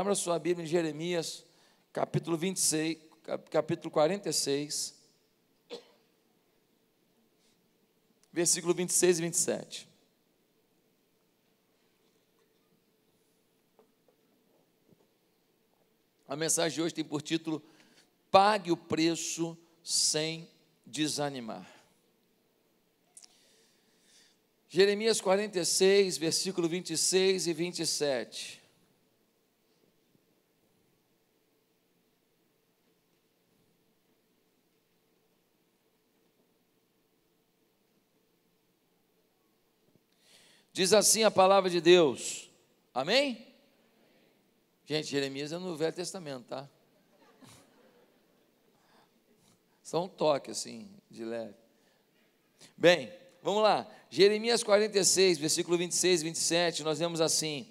Abra sua Bíblia em Jeremias, capítulo 26, capítulo 46, versículo 26 e 27. A mensagem de hoje tem por título Pague o preço sem desanimar. Jeremias 46, versículo 26 e 27. Diz assim a palavra de Deus. Amém? Gente, Jeremias é no Velho Testamento, tá? Só um toque assim, de leve. Bem, vamos lá. Jeremias 46, versículo 26 e 27, nós vemos assim: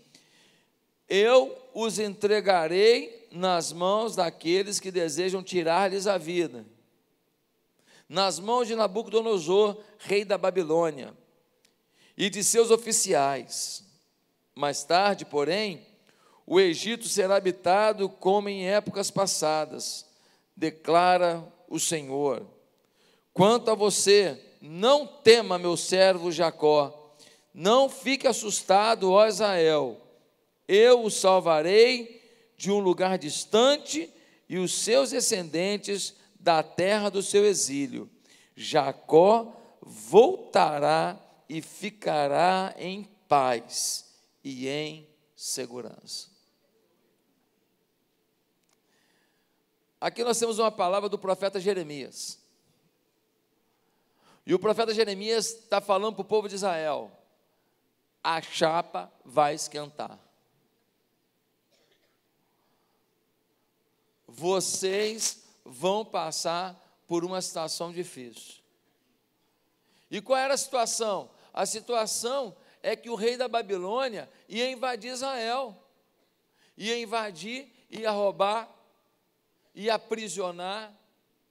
Eu os entregarei nas mãos daqueles que desejam tirar-lhes a vida, nas mãos de Nabucodonosor, rei da Babilônia, e de seus oficiais. Mais tarde, porém, o Egito será habitado como em épocas passadas, declara o Senhor. Quanto a você, não tema, meu servo Jacó, não fique assustado, ó Israel, eu o salvarei de um lugar distante e os seus descendentes da terra do seu exílio. Jacó voltará e ficará em paz e em segurança. Aqui nós temos uma palavra do profeta Jeremias. E o profeta Jeremias está falando para o povo de Israel: a chapa vai esquentar. Vocês vão passar por uma situação difícil. E qual era a situação? A situação é que o rei da Babilônia ia invadir Israel, ia invadir, ia roubar ia aprisionar,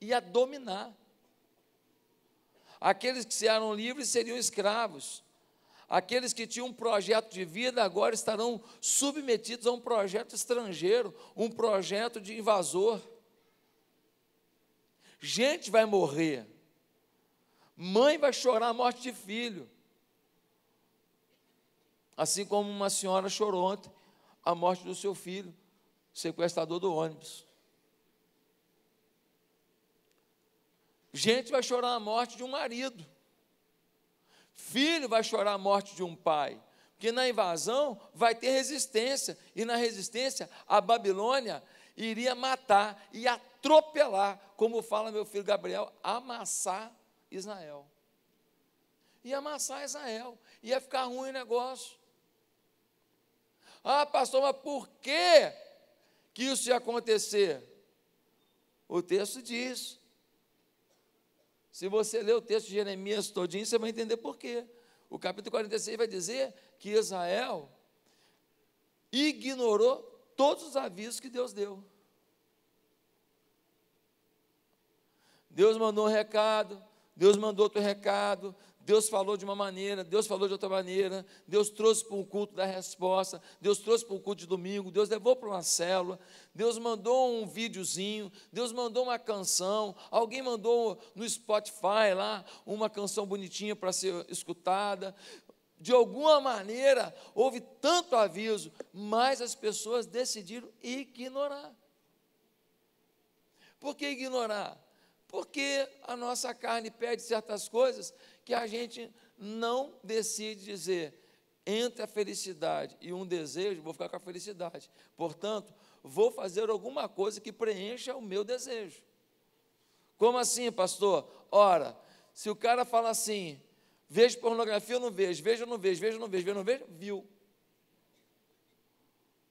ia dominar. Aqueles que se eram livres seriam escravos. Aqueles que tinham um projeto de vida agora estarão submetidos a um projeto estrangeiro, um projeto de invasor. Gente vai morrer. Mãe vai chorar a morte de filho. Assim como uma senhora chorou ontem a morte do seu filho, sequestrador do ônibus. Gente vai chorar a morte de um marido. Filho vai chorar a morte de um pai. Porque na invasão vai ter resistência. E na resistência, a Babilônia iria matar e atropelar, como fala meu filho Gabriel, amassar Israel. Ia amassar Israel. Ia ficar ruim o negócio. Ah, pastor, mas por que, que isso ia acontecer? O texto diz: se você ler o texto de Jeremias todinho, você vai entender por quê. O capítulo 46 vai dizer que Israel ignorou todos os avisos que Deus deu. Deus mandou um recado, Deus mandou outro recado, Deus falou de uma maneira, Deus falou de outra maneira, Deus trouxe para um culto da resposta, Deus trouxe para um culto de domingo, Deus levou para uma célula, Deus mandou um videozinho, Deus mandou uma canção, alguém mandou no Spotify lá uma canção bonitinha para ser escutada. De alguma maneira houve tanto aviso, mas as pessoas decidiram ignorar. Por que ignorar? Porque a nossa carne pede certas coisas que a gente não decide dizer entre a felicidade e um desejo, vou ficar com a felicidade. Portanto, vou fazer alguma coisa que preencha o meu desejo. Como assim, pastor? Ora, se o cara fala assim, vejo pornografia ou não vejo, vejo ou não vejo, vejo ou não vejo, vejo ou não vejo, viu. O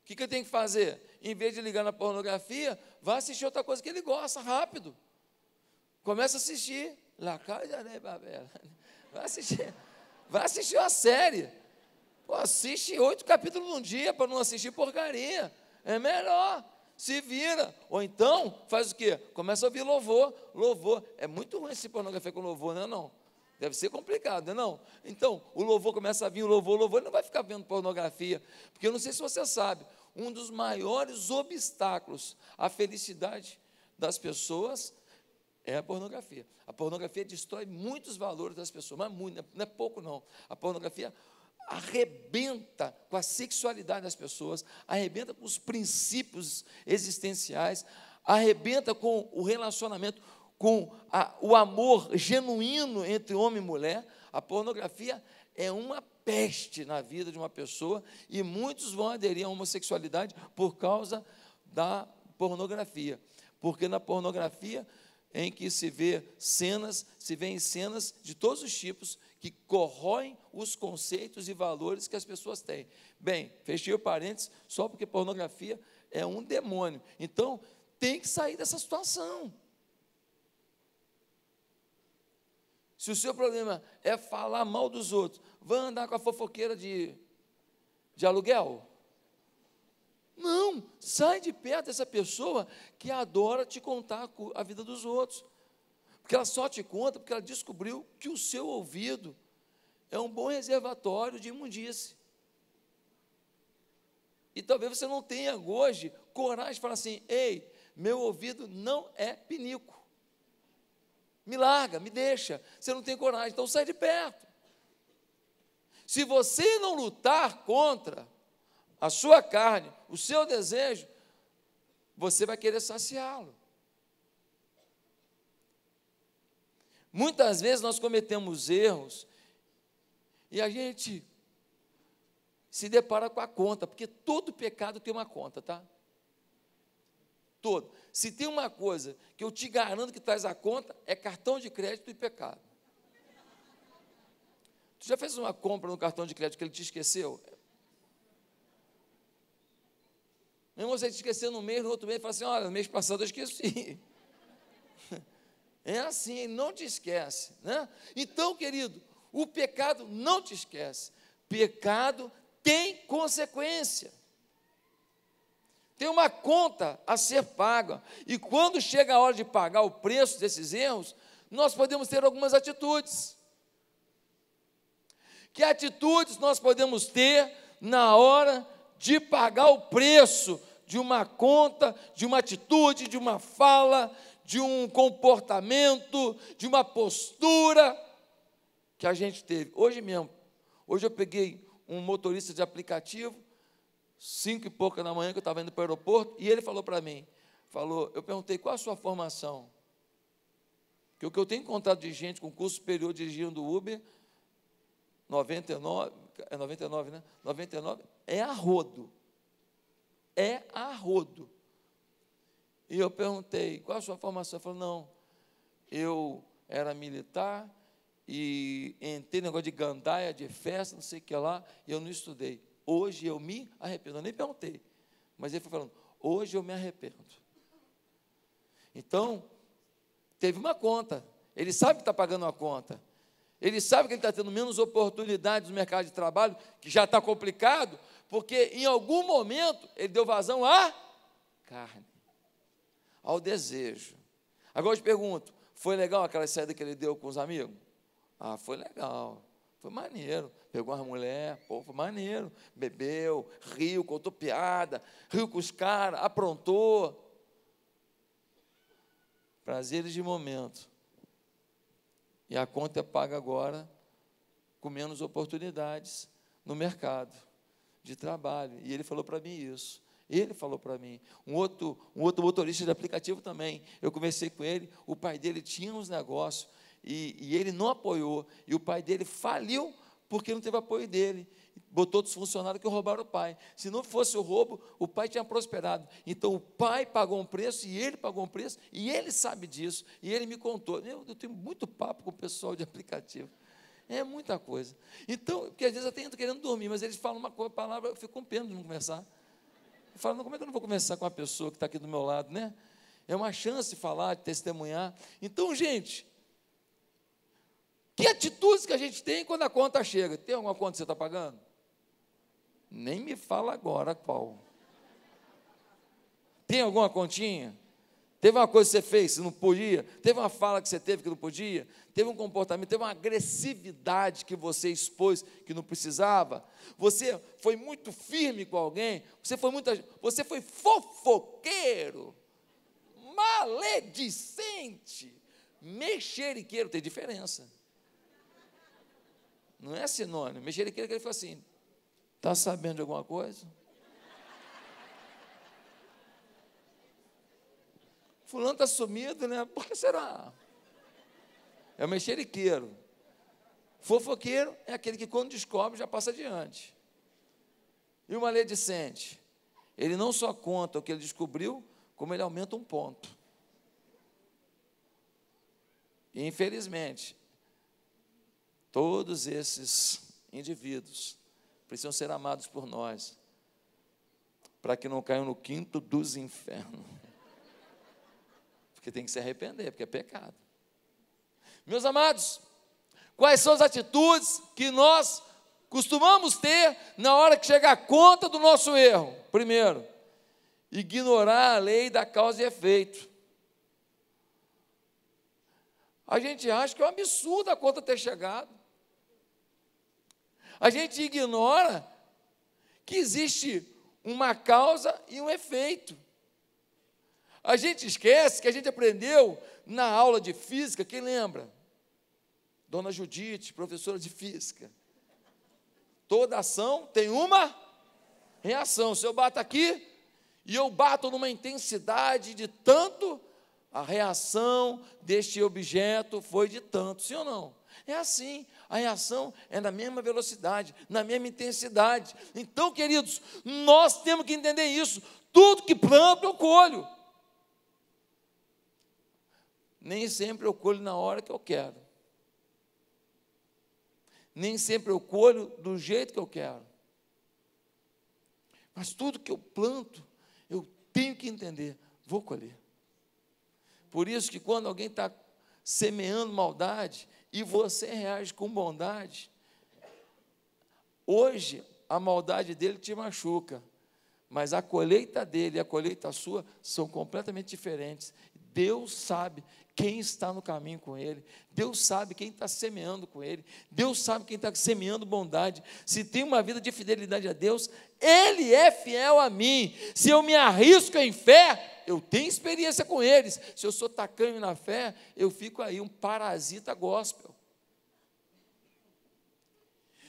que, que eu tenho que fazer? Em vez de ligar na pornografia, vá assistir outra coisa que ele gosta, rápido. Começa a assistir. La Casa de Babel. Vai assistir, vai assistir uma série. Pô, assiste oito capítulos num dia para não assistir porcaria. É melhor. Se vira. Ou então, faz o quê? Começa a ouvir louvor. Louvor. É muito ruim esse pornografia com louvor, não é não? Deve ser complicado, não é não? Então, o louvor começa a vir, o louvor, o louvor, ele não vai ficar vendo pornografia. Porque eu não sei se você sabe, um dos maiores obstáculos à felicidade das pessoas é a pornografia. A pornografia destrói muitos valores das pessoas, mas muito, não é pouco não. A pornografia arrebenta com a sexualidade das pessoas, arrebenta com os princípios existenciais, arrebenta com o relacionamento, com a, o amor genuíno entre homem e mulher. A pornografia é uma peste na vida de uma pessoa e muitos vão aderir à homossexualidade por causa da pornografia. Porque na pornografia em que se vê cenas, se vê cenas de todos os tipos que corroem os conceitos e valores que as pessoas têm. Bem, fechei o parênteses só porque pornografia é um demônio. Então, tem que sair dessa situação. Se o seu problema é falar mal dos outros, vai andar com a fofoqueira de, de aluguel? Não, sai de perto dessa pessoa que adora te contar a vida dos outros. Porque ela só te conta porque ela descobriu que o seu ouvido é um bom reservatório de imundície. E talvez você não tenha hoje coragem de falar assim: ei, meu ouvido não é pinico. Me larga, me deixa. Você não tem coragem, então sai de perto. Se você não lutar contra a sua carne, o seu desejo, você vai querer saciá-lo. Muitas vezes nós cometemos erros e a gente se depara com a conta, porque todo pecado tem uma conta, tá? Todo. Se tem uma coisa que eu te garanto que traz a conta, é cartão de crédito e pecado. Tu já fez uma compra no cartão de crédito que ele te esqueceu? Mesmo você esquecer no mês, no outro mês, fala assim: olha, mês passado eu esqueci. É assim, não te esquece. Né? Então, querido, o pecado não te esquece. Pecado tem consequência tem uma conta a ser paga. E quando chega a hora de pagar o preço desses erros, nós podemos ter algumas atitudes. Que atitudes nós podemos ter na hora de pagar o preço de uma conta, de uma atitude, de uma fala, de um comportamento, de uma postura que a gente teve. Hoje mesmo, hoje eu peguei um motorista de aplicativo cinco e pouca da manhã, que eu estava indo para o aeroporto, e ele falou para mim, falou, eu perguntei, qual a sua formação? Porque o que eu tenho encontrado de gente com curso superior dirigindo Uber, 99, é 99, né? 99, é a rodo. É a rodo. E eu perguntei, qual a sua formação? Ele falou, não, eu era militar e entrei no negócio de gandaia, de festa, não sei o que lá, e eu não estudei. Hoje eu me arrependo. Eu nem perguntei. Mas ele foi falando: hoje eu me arrependo. Então, teve uma conta. Ele sabe que está pagando uma conta. Ele sabe que ele está tendo menos oportunidades no mercado de trabalho, que já está complicado, porque em algum momento ele deu vazão à carne, ao desejo. Agora eu te pergunto: foi legal aquela saída que ele deu com os amigos? Ah, foi legal. Foi maneiro. Pegou uma mulher, pô, foi maneiro. Bebeu, riu, contou piada, riu com os caras, aprontou. Prazeres de momento. E a conta é paga agora com menos oportunidades no mercado de trabalho. E ele falou para mim isso. Ele falou para mim. Um outro, um outro motorista de aplicativo também. Eu conversei com ele. O pai dele tinha uns negócios e, e ele não apoiou. E o pai dele faliu porque não teve apoio dele. Botou outros funcionários que roubaram o pai. Se não fosse o roubo, o pai tinha prosperado. Então o pai pagou um preço e ele pagou um preço, e ele sabe disso. E ele me contou. Eu, eu tenho muito papo com o pessoal de aplicativo. É muita coisa. Então, porque às vezes até estou querendo dormir, mas eles falam uma palavra, eu fico com pena de não conversar. Eu falo, como é que eu não vou conversar com uma pessoa que está aqui do meu lado, né? É uma chance de falar, de testemunhar. Então, gente, que atitudes que a gente tem quando a conta chega? Tem alguma conta que você está pagando? Nem me fala agora qual. Tem alguma continha? Teve uma coisa que você fez que não podia? Teve uma fala que você teve que não podia? Teve um comportamento, teve uma agressividade que você expôs que não precisava? Você foi muito firme com alguém? Você foi muito, você foi fofoqueiro, maledicente, mexeriqueiro, tem diferença. Não é sinônimo. Mexeriqueiro que ele falou assim: está sabendo de alguma coisa? Fulano está sumido, né? Por que será? É o mexeriqueiro. Fofoqueiro é aquele que, quando descobre, já passa adiante. E o maledicente? Ele não só conta o que ele descobriu, como ele aumenta um ponto. E, infelizmente, todos esses indivíduos precisam ser amados por nós, para que não caiam no quinto dos infernos. Porque tem que se arrepender, porque é pecado. Meus amados, quais são as atitudes que nós costumamos ter na hora que chega a conta do nosso erro? Primeiro, ignorar a lei da causa e efeito. A gente acha que é um absurdo a conta ter chegado. A gente ignora que existe uma causa e um efeito. A gente esquece que a gente aprendeu na aula de física, quem lembra? Dona Judite, professora de física. Toda ação tem uma reação. Se eu bato aqui e eu bato numa intensidade de tanto, a reação deste objeto foi de tanto, sim ou não? É assim, a reação é na mesma velocidade, na mesma intensidade. Então, queridos, nós temos que entender isso. Tudo que planto, eu colho nem sempre eu colho na hora que eu quero. Nem sempre eu colho do jeito que eu quero. Mas tudo que eu planto, eu tenho que entender, vou colher. Por isso que quando alguém está semeando maldade e você reage com bondade, hoje a maldade dele te machuca, mas a colheita dele e a colheita sua são completamente diferentes. Deus sabe quem está no caminho com Ele, Deus sabe quem está semeando com Ele, Deus sabe quem está semeando bondade. Se tem uma vida de fidelidade a Deus, Ele é fiel a mim. Se eu me arrisco em fé, eu tenho experiência com eles. Se eu sou tacanho na fé, eu fico aí um parasita gospel.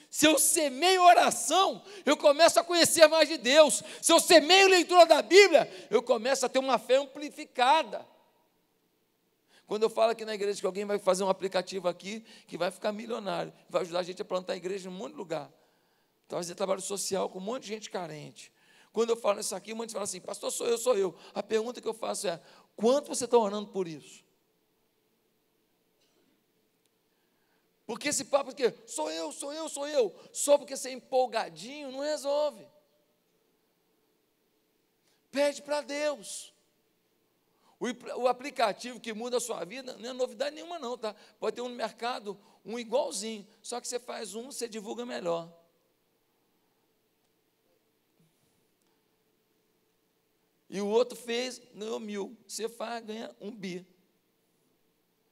Se eu semeio oração, eu começo a conhecer mais de Deus. Se eu semeio leitura da Bíblia, eu começo a ter uma fé amplificada. Quando eu falo aqui na igreja que alguém vai fazer um aplicativo aqui que vai ficar milionário, vai ajudar a gente a plantar a igreja em um monte de lugar. Então, fazer trabalho social com um monte de gente carente. Quando eu falo isso aqui, muitos falam assim, pastor, sou eu, sou eu. A pergunta que eu faço é: quanto você está orando por isso? Porque esse papo que sou eu, sou eu, sou eu, só porque você é empolgadinho, não resolve. Pede para Deus. O, o aplicativo que muda a sua vida não é novidade nenhuma, não, tá? Pode ter um no mercado, um igualzinho, só que você faz um, você divulga melhor. E o outro fez, ganhou mil. Você faz, ganha um bi.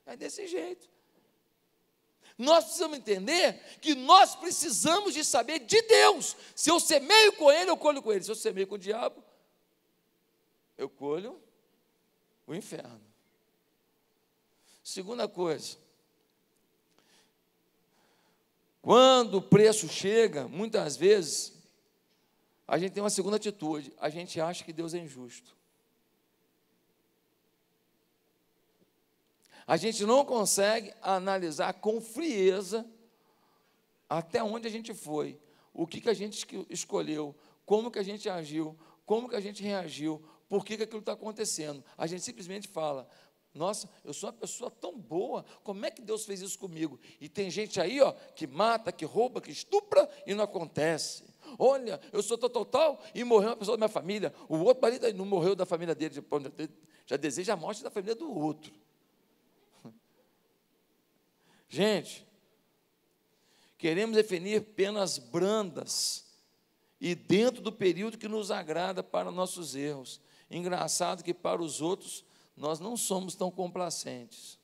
É desse jeito. Nós precisamos entender que nós precisamos de saber de Deus. Se eu semeio com Ele, eu colho com Ele. Se eu semeio com o diabo, eu colho o inferno. Segunda coisa, quando o preço chega, muitas vezes, a gente tem uma segunda atitude, a gente acha que Deus é injusto. A gente não consegue analisar com frieza até onde a gente foi, o que, que a gente escolheu, como que a gente agiu, como que a gente reagiu, por que, que aquilo está acontecendo. A gente simplesmente fala, nossa, eu sou uma pessoa tão boa, como é que Deus fez isso comigo? E tem gente aí, ó, que mata, que rouba, que estupra e não acontece. Olha, eu sou total, tal e morreu uma pessoa da minha família. O outro marido não morreu da família dele, já deseja a morte da família do outro. Gente, queremos definir penas brandas e dentro do período que nos agrada para nossos erros. Engraçado que para os outros nós não somos tão complacentes.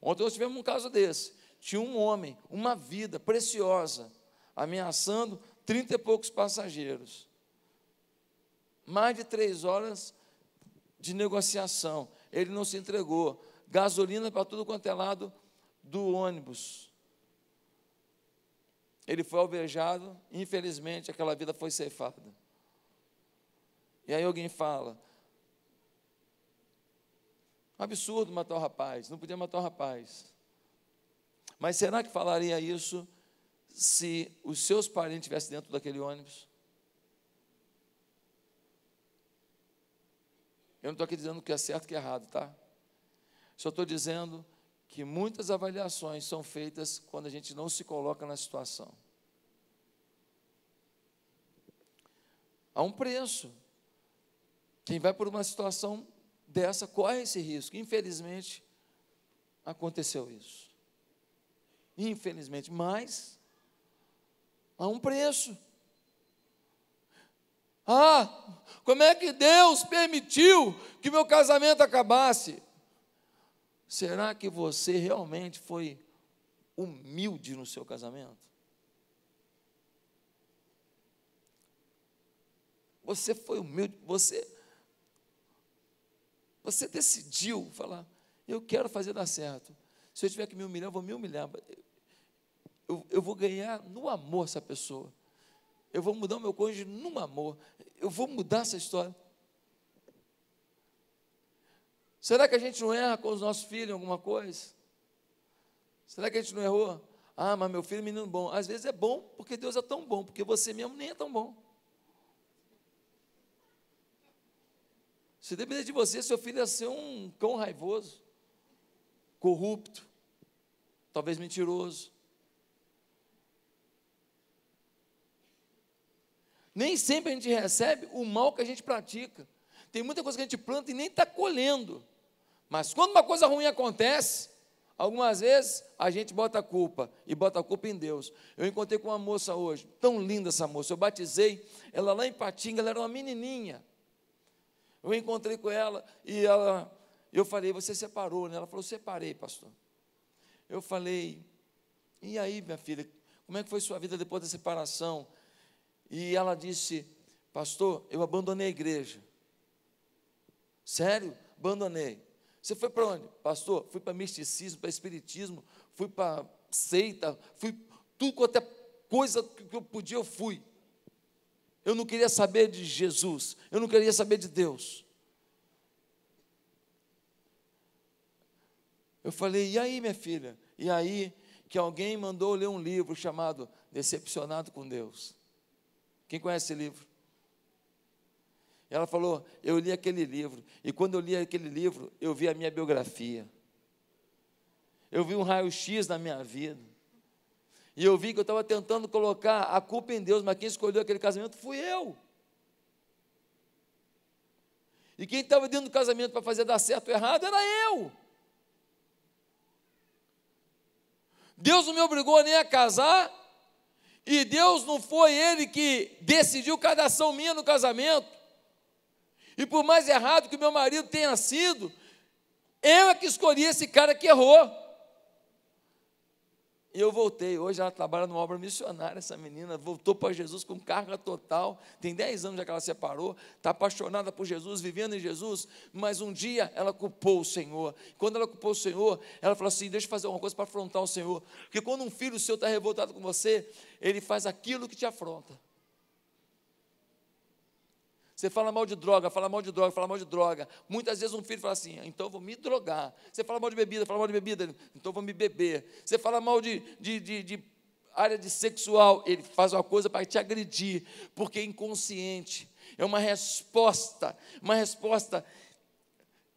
Ontem nós tivemos um caso desse. Tinha um homem, uma vida preciosa, ameaçando trinta e poucos passageiros. Mais de três horas de negociação. Ele não se entregou. Gasolina para tudo quanto é lado do ônibus. Ele foi alvejado, infelizmente aquela vida foi ceifada. E aí alguém fala: absurdo matar o rapaz, não podia matar o rapaz. Mas será que falaria isso se os seus parentes estivessem dentro daquele ônibus? Eu não estou aqui dizendo que é certo e que é errado, tá? Só estou dizendo que muitas avaliações são feitas quando a gente não se coloca na situação. Há um preço. Quem vai por uma situação dessa corre esse risco. Infelizmente, aconteceu isso. Infelizmente, mas há um preço. Ah, como é que Deus permitiu que meu casamento acabasse? Será que você realmente foi humilde no seu casamento? Você foi humilde, você você decidiu falar, eu quero fazer dar certo. Se eu tiver que me humilhar, eu vou me humilhar. Eu, eu vou ganhar no amor essa pessoa. Eu vou mudar o meu cônjuge no amor. Eu vou mudar essa história. Será que a gente não erra com os nossos filhos em alguma coisa? Será que a gente não errou? Ah, mas meu filho é menino bom. Às vezes é bom porque Deus é tão bom, porque você mesmo nem é tão bom. Se depender de você, seu filho ia ser um cão raivoso, corrupto, talvez mentiroso. Nem sempre a gente recebe o mal que a gente pratica. Tem muita coisa que a gente planta e nem está colhendo. Mas quando uma coisa ruim acontece, algumas vezes a gente bota a culpa e bota a culpa em Deus. Eu encontrei com uma moça hoje, tão linda essa moça. Eu batizei ela lá em Patinga, ela era uma menininha. Eu encontrei com ela e ela, eu falei, você separou, né? Ela falou, separei, pastor. Eu falei, e aí, minha filha, como é que foi sua vida depois da separação? E ela disse, pastor, eu abandonei a igreja. Sério? Abandonei. Você foi para onde? Pastor, fui para misticismo, para espiritismo, fui para seita, fui tudo quanto é coisa que eu podia, eu fui. Eu não queria saber de Jesus, eu não queria saber de Deus. Eu falei, e aí, minha filha? E aí que alguém mandou ler um livro chamado Decepcionado com Deus. Quem conhece esse livro? Ela falou: Eu li aquele livro, e quando eu li aquele livro, eu vi a minha biografia. Eu vi um raio-x na minha vida. E eu vi que eu estava tentando colocar a culpa em Deus, mas quem escolheu aquele casamento fui eu. E quem estava dentro do casamento para fazer dar certo ou errado era eu. Deus não me obrigou nem a casar, e Deus não foi Ele que decidiu cada ação minha no casamento. E por mais errado que meu marido tenha sido, eu é que escolhi esse cara que errou. E eu voltei. Hoje ela trabalha numa obra missionária, essa menina. Voltou para Jesus com carga total. Tem 10 anos já que ela separou. Está apaixonada por Jesus, vivendo em Jesus. Mas um dia ela culpou o Senhor. Quando ela culpou o Senhor, ela falou assim: Deixa eu fazer uma coisa para afrontar o Senhor. Porque quando um filho seu está revoltado com você, ele faz aquilo que te afronta. Você fala mal de droga, fala mal de droga, fala mal de droga. Muitas vezes um filho fala assim, então vou me drogar. Você fala mal de bebida, fala mal de bebida, então vou me beber. Você fala mal de, de, de, de área de sexual, ele faz uma coisa para te agredir, porque é inconsciente. É uma resposta, uma resposta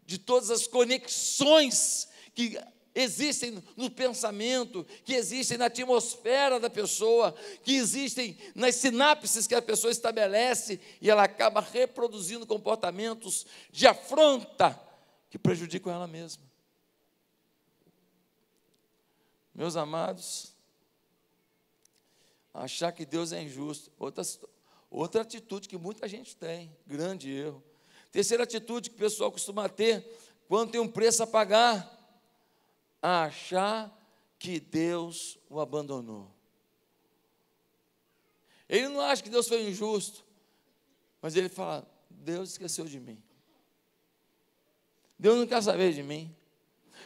de todas as conexões que existem no pensamento, que existem na atmosfera da pessoa, que existem nas sinapses que a pessoa estabelece e ela acaba reproduzindo comportamentos de afronta que prejudicam ela mesma. Meus amados, achar que Deus é injusto, outra, outra atitude que muita gente tem, grande erro. Terceira atitude que o pessoal costuma ter quando tem um preço a pagar, achar que Deus o abandonou. Ele não acha que Deus foi injusto, mas ele fala: Deus esqueceu de mim. Deus não quer saber de mim.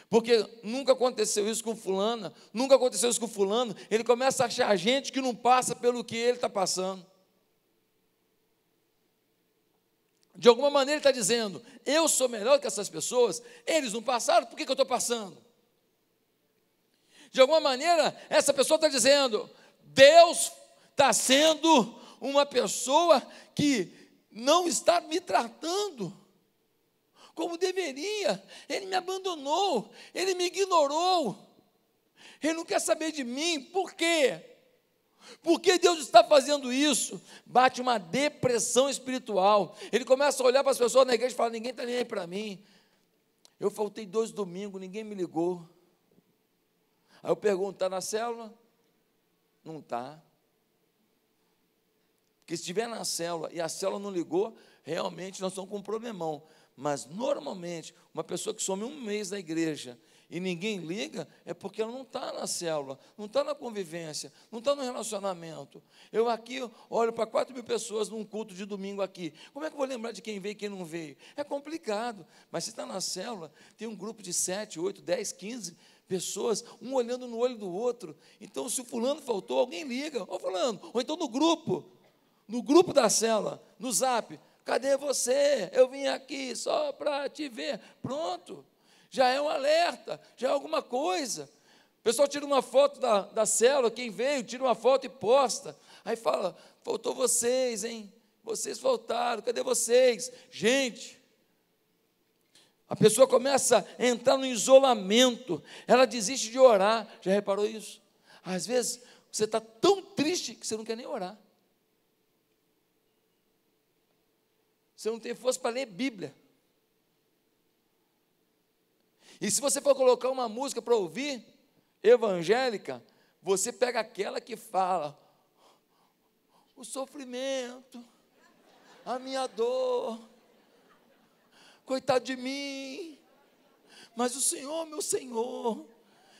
Porque nunca aconteceu isso com fulana, nunca aconteceu isso com fulano. Ele começa a achar gente que não passa pelo que ele está passando. De alguma maneira ele está dizendo, eu sou melhor que essas pessoas, eles não passaram, por que, que eu estou passando? De alguma maneira, essa pessoa está dizendo, Deus está sendo uma pessoa que não está me tratando como deveria. Ele me abandonou, ele me ignorou. Ele não quer saber de mim. Por quê? Porque Deus está fazendo isso? Bate uma depressão espiritual. Ele começa a olhar para as pessoas na igreja e fala: ninguém está nem aí para mim. Eu faltei dois domingos, ninguém me ligou. Aí eu pergunto: está na célula? Não está. Porque se estiver na célula e a célula não ligou, realmente nós estamos com um problemão. Mas normalmente, uma pessoa que some um mês da igreja e ninguém liga, é porque ela não está na célula, não está na convivência, não está no relacionamento. Eu aqui olho para 4 mil pessoas num culto de domingo aqui. Como é que eu vou lembrar de quem veio e quem não veio? É complicado. Mas se está na célula, tem um grupo de 7, 8, 10, 15 pessoas, um olhando no olho do outro. Então, se o fulano faltou, alguém liga, ô fulano, ou então no grupo no grupo da célula, no zap, cadê você? Eu vim aqui só para te ver. Pronto, já é um alerta, já é alguma coisa. O pessoal tira uma foto da, da célula, quem veio, tira uma foto e posta. Aí fala, faltou vocês, hein? Vocês faltaram, cadê vocês? Gente, a pessoa começa a entrar no isolamento, ela desiste de orar. Já reparou isso? Às vezes você está tão triste que você não quer nem orar. Você não tem força para ler Bíblia. E se você for colocar uma música para ouvir, evangélica, você pega aquela que fala o sofrimento, a minha dor, coitado de mim, mas o Senhor, meu Senhor,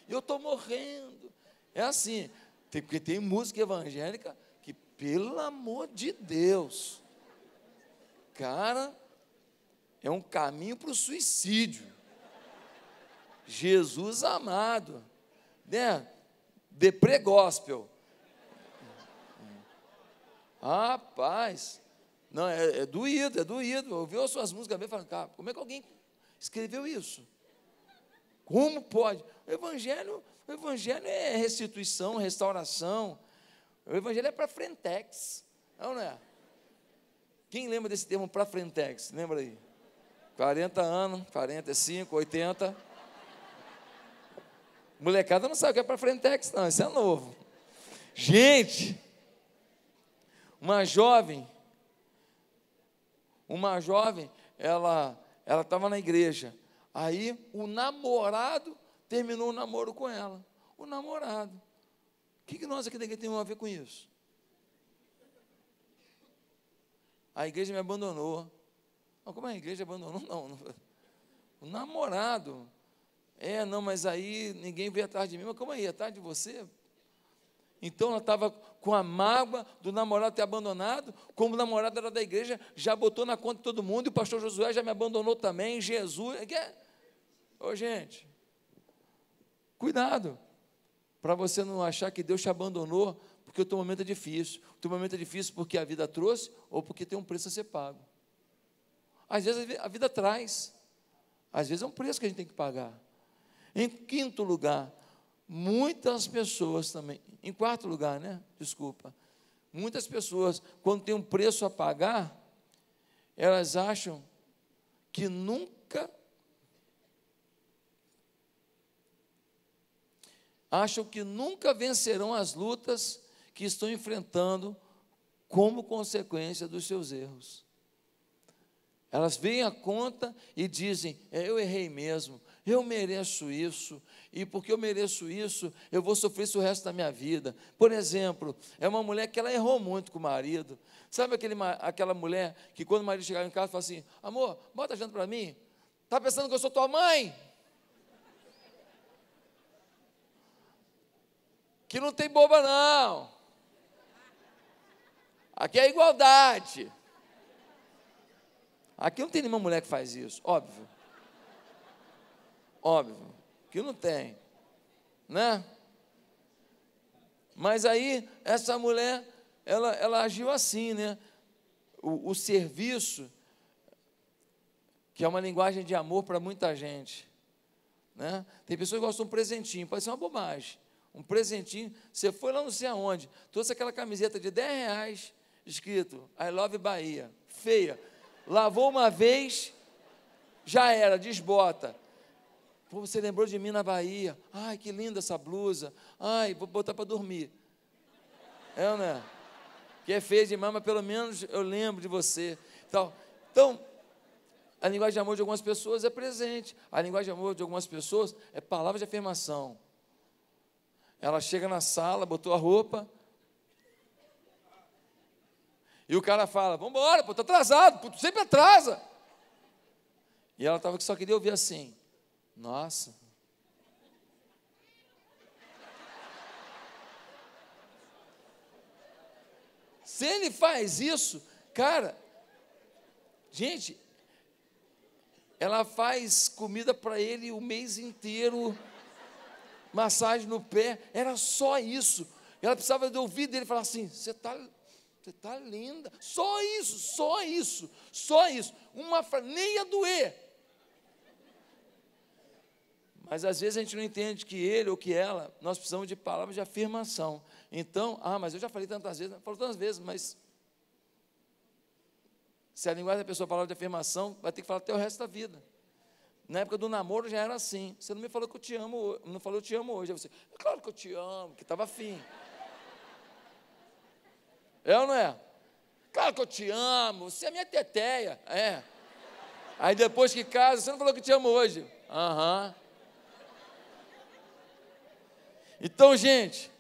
eu estou morrendo. É assim, porque tem música evangélica que, pelo amor de Deus, Cara, é um caminho para o suicídio. Jesus amado, né? Deprê gospel. Rapaz, não, é, é doído, é doído. Ouviu as suas músicas e falando, cara, como é que alguém escreveu isso? Como pode? O evangelho, o evangelho é restituição, restauração. O evangelho é para frentex, não é? Quem lembra desse termo para frentex? Lembra aí? 40 anos, 45, 80. Molecada não sabe o que é para frentex, não, isso é novo. Gente, uma jovem, uma jovem, ela ela estava na igreja. Aí o namorado terminou o namoro com ela. O namorado. O que, que nós aqui da igreja temos a ver com isso? a igreja me abandonou. Não, como a igreja abandonou? Não, não. O namorado. É, não, mas aí ninguém veio atrás de mim. Mas como aí? Atrás de você? Então ela estava com a mágoa do namorado ter abandonado, como o namorado era da igreja, já botou na conta de todo mundo, e o pastor Josué já me abandonou também, Jesus. É Ô gente, cuidado, para você não achar que Deus te abandonou porque o teu momento é difícil. O teu momento é difícil porque a vida trouxe ou porque tem um preço a ser pago. Às vezes a vida traz, às vezes é um preço que a gente tem que pagar. Em quinto lugar, muitas pessoas também, em quarto lugar, né? Desculpa. Muitas pessoas, quando tem um preço a pagar, elas acham que nunca acham que nunca vencerão as lutas que estão enfrentando como consequência dos seus erros. Elas veem a conta e dizem: é, Eu errei mesmo, eu mereço isso, e porque eu mereço isso, eu vou sofrer isso o resto da minha vida. Por exemplo, é uma mulher que ela errou muito com o marido. Sabe aquele, aquela mulher que quando o marido chegava em casa, fala assim: amor, bota a janta para mim. Está pensando que eu sou tua mãe? Que não tem boba, não. Aqui é igualdade. Aqui não tem nenhuma mulher que faz isso, óbvio. Óbvio, que não tem, né? Mas aí, essa mulher, ela, ela agiu assim, né? O, o serviço, que é uma linguagem de amor para muita gente, né? Tem pessoas que gostam de um presentinho, pode ser uma bobagem. Um presentinho, você foi lá não sei aonde, trouxe aquela camiseta de 10 reais, escrito I love Bahia, feia. Lavou uma vez, já era, desbota. Você lembrou de mim na Bahia. Ai, que linda essa blusa. Ai, vou botar para dormir. É, né? Que é feia demais, mas pelo menos eu lembro de você. Então, então, a linguagem de amor de algumas pessoas é presente. A linguagem de amor de algumas pessoas é palavra de afirmação. Ela chega na sala, botou a roupa, e o cara fala: Vamos embora, pô, tô atrasado, pô, sempre atrasa. E ela estava que só queria ouvir assim: Nossa. Se ele faz isso, cara, gente, ela faz comida para ele o mês inteiro, massagem no pé, era só isso. Ela precisava de ouvir dele falar assim: Você está você está linda. Só isso, só isso, só isso. Uma nem ia doer. Mas às vezes a gente não entende que ele ou que ela, nós precisamos de palavras de afirmação. Então, ah, mas eu já falei tantas vezes, falo tantas vezes, mas se a linguagem da pessoa palavra de afirmação, vai ter que falar até o resto da vida. Na época do namoro já era assim. Você não me falou que eu te amo, não falou eu te amo hoje. Você, é claro que eu te amo, que estava afim. É ou não é? Claro que eu te amo, você é minha teteia. É. Aí depois que casa, você não falou que te amo hoje. Aham. Uhum. Então, gente,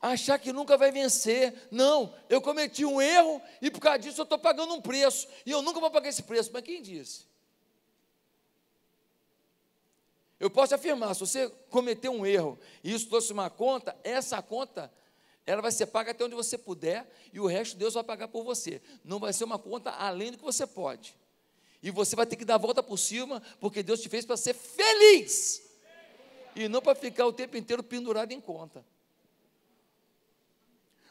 achar que nunca vai vencer. Não, eu cometi um erro e por causa disso eu estou pagando um preço. E eu nunca vou pagar esse preço. Mas quem disse? Eu posso afirmar, se você cometeu um erro e isso trouxe uma conta, essa conta ela vai ser paga até onde você puder e o resto Deus vai pagar por você. Não vai ser uma conta além do que você pode. E você vai ter que dar a volta por cima, porque Deus te fez para ser feliz. E não para ficar o tempo inteiro pendurado em conta.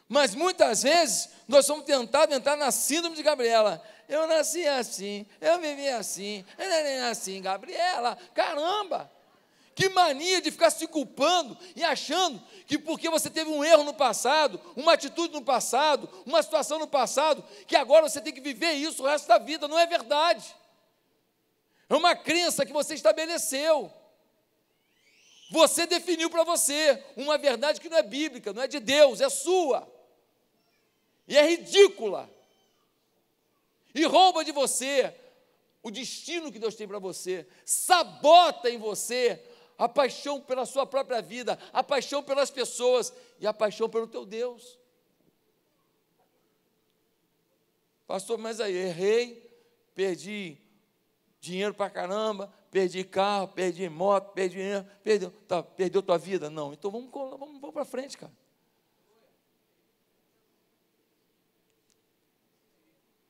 Mas muitas vezes nós somos tentados entrar na síndrome de Gabriela. Eu nasci assim, eu vivi assim, eu nem assim, Gabriela, caramba! Que mania de ficar se culpando e achando que porque você teve um erro no passado, uma atitude no passado, uma situação no passado, que agora você tem que viver isso o resto da vida. Não é verdade. É uma crença que você estabeleceu. Você definiu para você uma verdade que não é bíblica, não é de Deus, é sua. E é ridícula. E rouba de você o destino que Deus tem para você, sabota em você a paixão pela sua própria vida, a paixão pelas pessoas e a paixão pelo teu Deus. Pastor, mas aí, errei, perdi dinheiro para caramba, perdi carro, perdi moto, perdi dinheiro, perdeu, tá, perdeu tua vida? Não, então vamos, vamos, vamos para frente, cara.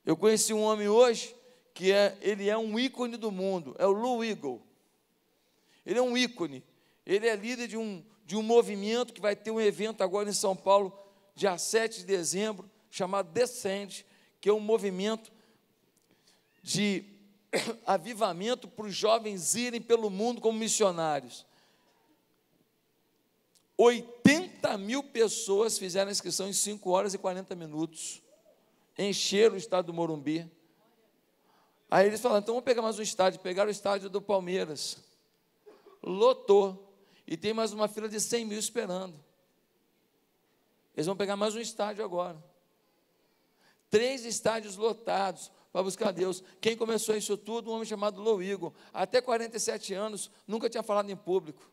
Eu conheci um homem hoje que é, ele é um ícone do mundo, é o Lou Eagle. Ele é um ícone. Ele é líder de um, de um movimento que vai ter um evento agora em São Paulo, dia 7 de dezembro, chamado Descende, que é um movimento de avivamento para os jovens irem pelo mundo como missionários. 80 mil pessoas fizeram a inscrição em 5 horas e 40 minutos. Encheram o estado do Morumbi. Aí eles falaram, então vamos pegar mais um estádio. Pegaram o estádio do Palmeiras lotou. E tem mais uma fila de 100 mil esperando. Eles vão pegar mais um estádio agora. Três estádios lotados para buscar Deus. Quem começou isso tudo? Um homem chamado Louigo. Até 47 anos, nunca tinha falado em público.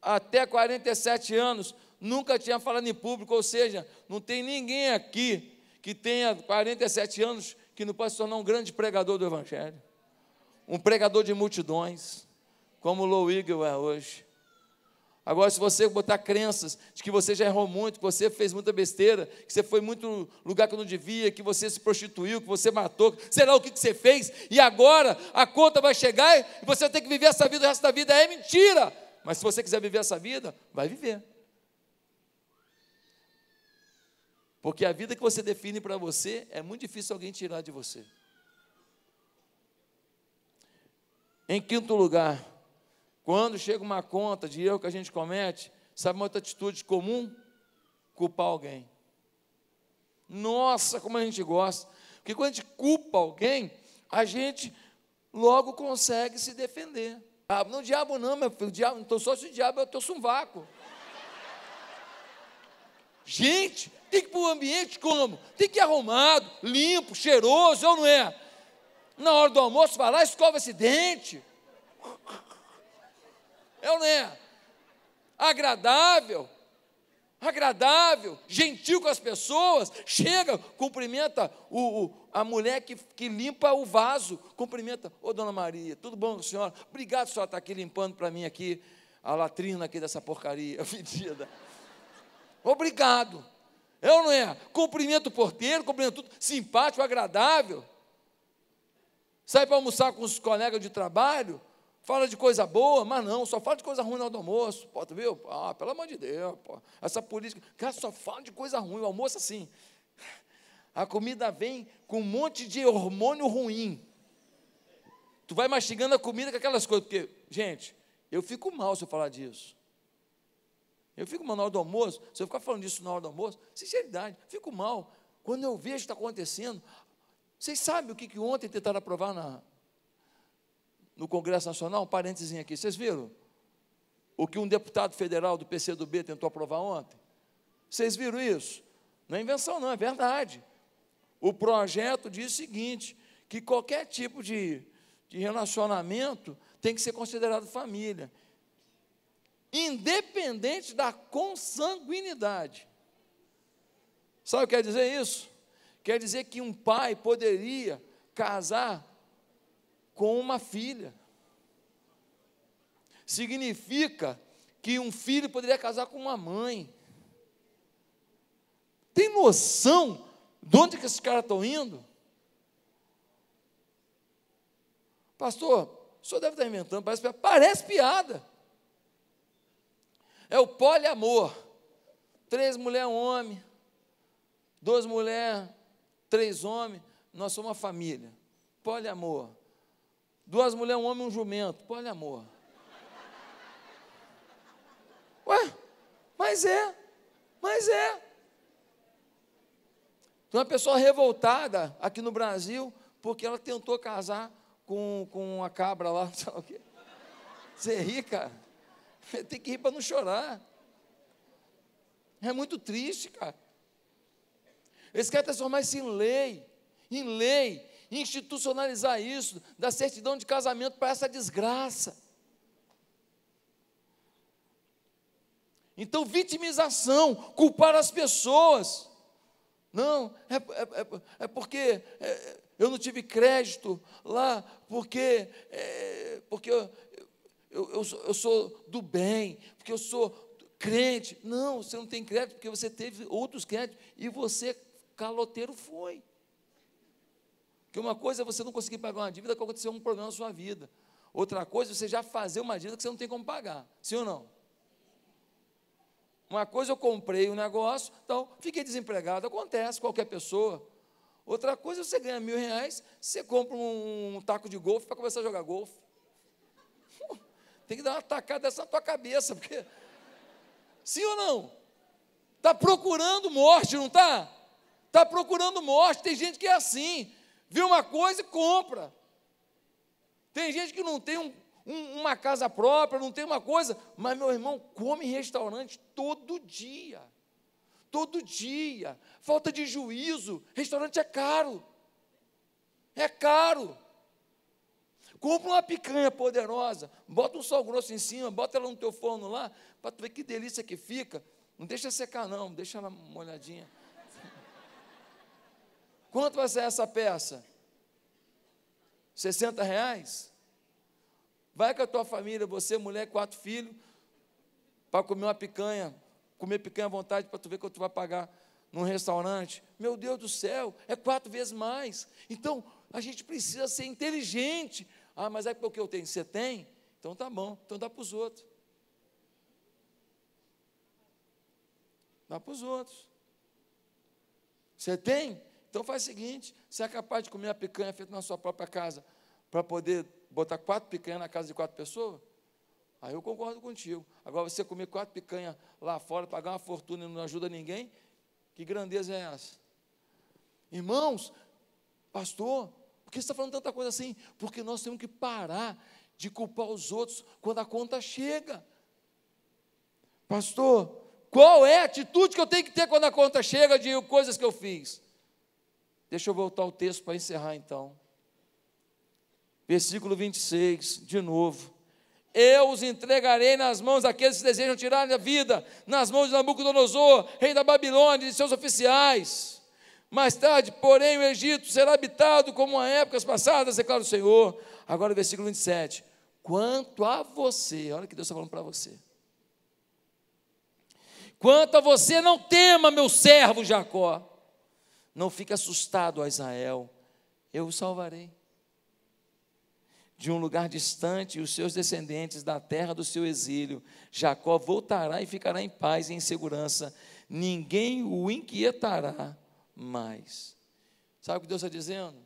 Até 47 anos, nunca tinha falado em público, ou seja, não tem ninguém aqui que tenha 47 anos que não pode se tornar um grande pregador do Evangelho, um pregador de multidões, como Louigo é hoje. Agora, se você botar crenças de que você já errou muito, que você fez muita besteira, que você foi muito lugar que não devia, que você se prostituiu, que você matou, sei lá o que, que você fez, e agora a conta vai chegar e você vai ter que viver essa vida o resto da vida, é mentira. Mas se você quiser viver essa vida, vai viver. Porque a vida que você define para você é muito difícil alguém tirar de você. Em quinto lugar, quando chega uma conta de erro que a gente comete, sabe uma outra atitude comum? Culpar alguém. Nossa, como a gente gosta. Porque quando a gente culpa alguém, a gente logo consegue se defender. Ah, não, diabo não, meu filho, diabo, não estou só se o diabo é o teu suvaco. Gente, tem que ir para o ambiente como? Tem que ir arrumado, limpo, cheiroso, ou não é? Na hora do almoço, vai lá, escova esse dente. É ou não é? Agradável, agradável, gentil com as pessoas, chega, cumprimenta o, o, a mulher que, que limpa o vaso, cumprimenta, ô dona Maria, tudo bom com a senhora? Obrigado, senhora está aqui limpando para mim aqui a latrina aqui dessa porcaria fedida. Obrigado. É ou não é? Cumprimento o porteiro, cumprimento tudo, simpático, agradável. Sai para almoçar com os colegas de trabalho, fala de coisa boa, mas não, só fala de coisa ruim no hora do almoço. Pô, tu viu? Ah, pelo amor de Deus, pô. Essa política, cara, só fala de coisa ruim. O almoço assim. A comida vem com um monte de hormônio ruim. Tu vai mastigando a comida com aquelas coisas, porque, gente, eu fico mal se eu falar disso. Eu fico mal na hora do almoço, se eu ficar falando disso na hora do almoço, sinceridade, fico mal. Quando eu vejo que está acontecendo, vocês sabem o que, que ontem tentaram aprovar na, no Congresso Nacional? Um parênteses aqui, vocês viram? O que um deputado federal do PCdoB tentou aprovar ontem? Vocês viram isso? Não é invenção, não, é verdade. O projeto diz o seguinte: que qualquer tipo de, de relacionamento tem que ser considerado família independente da consanguinidade. Sabe o que quer dizer isso? Quer dizer que um pai poderia casar com uma filha. Significa que um filho poderia casar com uma mãe. Tem noção de onde que esses caras estão indo? Pastor, o senhor deve estar inventando, parece, parece piada. É o poliamor. Três mulheres, um homem. Duas mulheres, três homens. Nós somos uma família. Poliamor. Duas mulheres, um homem e um jumento. Poliamor. Ué, mas é. Mas é. Tem uma pessoa revoltada aqui no Brasil porque ela tentou casar com, com uma cabra lá, lá o quê. Você ri, cara. Tem que rir para não chorar. É muito triste, cara. Eles querem transformar isso em lei, em lei, institucionalizar isso, da certidão de casamento para essa desgraça. Então, vitimização, culpar as pessoas. Não, é, é, é, é porque é, eu não tive crédito lá, porque, é, porque eu, eu, eu, sou, eu sou do bem, porque eu sou crente. Não, você não tem crédito porque você teve outros créditos e você, caloteiro, foi. Porque uma coisa é você não conseguir pagar uma dívida que aconteceu um problema na sua vida. Outra coisa é você já fazer uma dívida que você não tem como pagar. Sim ou não? Uma coisa eu comprei um negócio, então fiquei desempregado. Acontece, qualquer pessoa. Outra coisa, você ganha mil reais, você compra um, um taco de golfe para começar a jogar golfe. Tem que dar uma tacada dessa na tua cabeça, porque. Sim ou não? Está procurando morte, não está? Está procurando morte. Tem gente que é assim. Vê uma coisa e compra. Tem gente que não tem um, um, uma casa própria, não tem uma coisa, mas meu irmão come em restaurante todo dia. todo dia, falta de juízo. Restaurante é caro, é caro. Compra uma picanha poderosa, bota um sal grosso em cima, bota ela no teu forno lá, para tu ver que delícia que fica. Não deixa secar, não, deixa ela molhadinha. Quanto vai ser essa peça? 60 reais? Vai com a tua família, você, mulher, quatro filhos, para comer uma picanha, comer picanha à vontade, para tu ver quanto tu vai pagar num restaurante. Meu Deus do céu, é quatro vezes mais. Então, a gente precisa ser inteligente. Ah, mas é porque eu tenho, você tem? Então tá bom, então dá para os outros. Dá para os outros. Você tem? Então faz o seguinte: você é capaz de comer a picanha feita na sua própria casa para poder botar quatro picanhas na casa de quatro pessoas? Aí eu concordo contigo. Agora você comer quatro picanhas lá fora, pagar uma fortuna e não ajuda ninguém, que grandeza é essa? Irmãos, pastor, por que você está falando tanta coisa assim? Porque nós temos que parar de culpar os outros quando a conta chega. Pastor, qual é a atitude que eu tenho que ter quando a conta chega de coisas que eu fiz? Deixa eu voltar ao texto para encerrar então. Versículo 26, de novo. Eu os entregarei nas mãos daqueles que desejam tirar a vida, nas mãos de Nabucodonosor, rei da Babilônia e de seus oficiais. Mais tarde, porém, o Egito será habitado como em épocas passadas, declara o Senhor. Agora, versículo 27. Quanto a você, olha que Deus está falando para você. Quanto a você, não tema, meu servo Jacó. Não fique assustado, Israel. Eu o salvarei de um lugar distante, os seus descendentes da terra do seu exílio. Jacó voltará e ficará em paz e em segurança. Ninguém o inquietará mais. Sabe o que Deus está dizendo?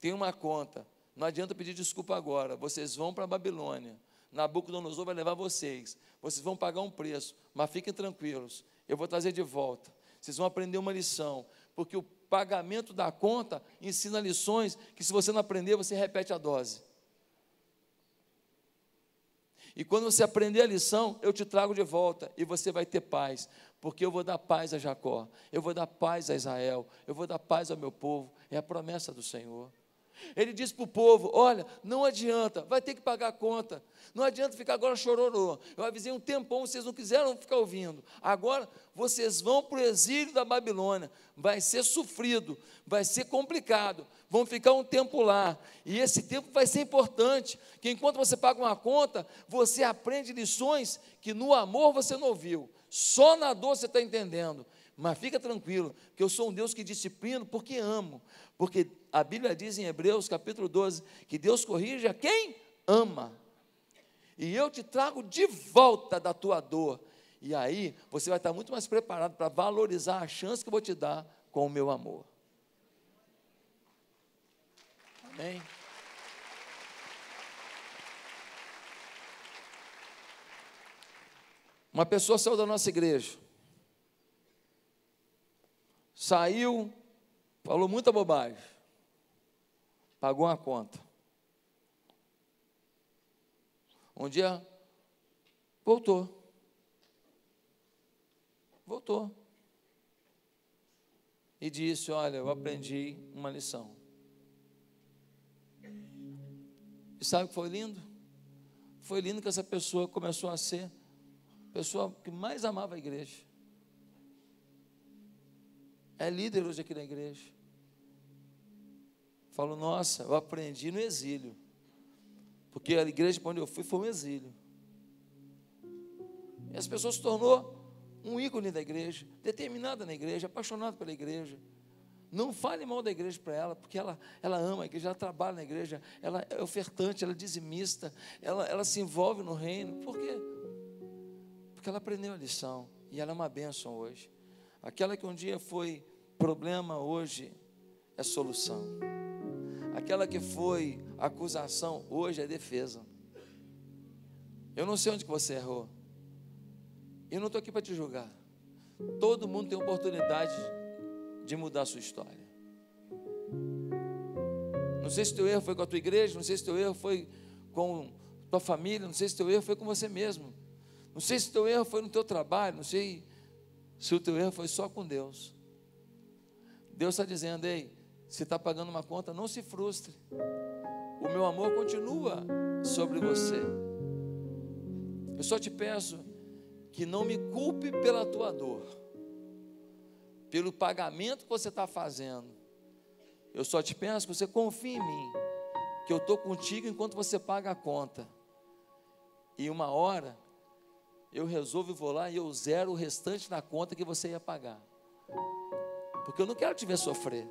Tem uma conta. Não adianta pedir desculpa agora. Vocês vão para a Babilônia. Nabucodonosor vai levar vocês. Vocês vão pagar um preço, mas fiquem tranquilos. Eu vou trazer de volta. Vocês vão aprender uma lição, porque o pagamento da conta ensina lições que, se você não aprender, você repete a dose. E quando você aprender a lição, eu te trago de volta e você vai ter paz, porque eu vou dar paz a Jacó, eu vou dar paz a Israel, eu vou dar paz ao meu povo, é a promessa do Senhor. Ele disse para o povo: Olha, não adianta, vai ter que pagar a conta. Não adianta ficar agora chororô. Eu avisei um tempão, vocês não quiseram ficar ouvindo. Agora vocês vão para o exílio da Babilônia. Vai ser sofrido, vai ser complicado. Vão ficar um tempo lá. E esse tempo vai ser importante. Que enquanto você paga uma conta, você aprende lições que no amor você não ouviu. Só na dor você está entendendo. Mas fica tranquilo, que eu sou um Deus que disciplino porque amo. Porque a Bíblia diz em Hebreus capítulo 12 que Deus corrige a quem ama. E eu te trago de volta da tua dor. E aí você vai estar muito mais preparado para valorizar a chance que eu vou te dar com o meu amor. Amém? Uma pessoa saiu da nossa igreja. Saiu, falou muita bobagem. Pagou uma conta. Um dia voltou. Voltou. E disse: Olha, eu aprendi uma lição. E sabe o que foi lindo? Foi lindo que essa pessoa começou a ser a pessoa que mais amava a igreja. É líder hoje aqui na igreja. Falo, nossa, eu aprendi no exílio. Porque a igreja para onde eu fui foi um exílio. E as pessoas se tornou um ícone da igreja, determinada na igreja, apaixonada pela igreja. Não fale mal da igreja para ela, porque ela, ela ama a igreja, ela trabalha na igreja, ela é ofertante, ela é dizimista, ela, ela se envolve no reino. Por quê? Porque ela aprendeu a lição e ela é uma bênção hoje. Aquela que um dia foi problema, hoje é solução. Aquela que foi acusação, hoje é defesa. Eu não sei onde que você errou. Eu não estou aqui para te julgar. Todo mundo tem oportunidade de mudar a sua história. Não sei se teu erro foi com a tua igreja, não sei se teu erro foi com tua família, não sei se teu erro foi com você mesmo. Não sei se teu erro foi no teu trabalho, não sei se o teu erro foi só com Deus. Deus está dizendo, ei, se está pagando uma conta, não se frustre. O meu amor continua sobre você. Eu só te peço que não me culpe pela tua dor, pelo pagamento que você está fazendo. Eu só te peço que você confie em mim, que eu estou contigo enquanto você paga a conta. E uma hora eu resolvo e vou lá e eu zero o restante na conta que você ia pagar. Porque eu não quero te ver sofrer.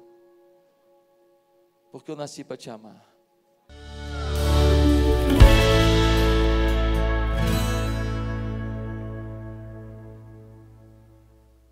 Porque eu nasci para te amar.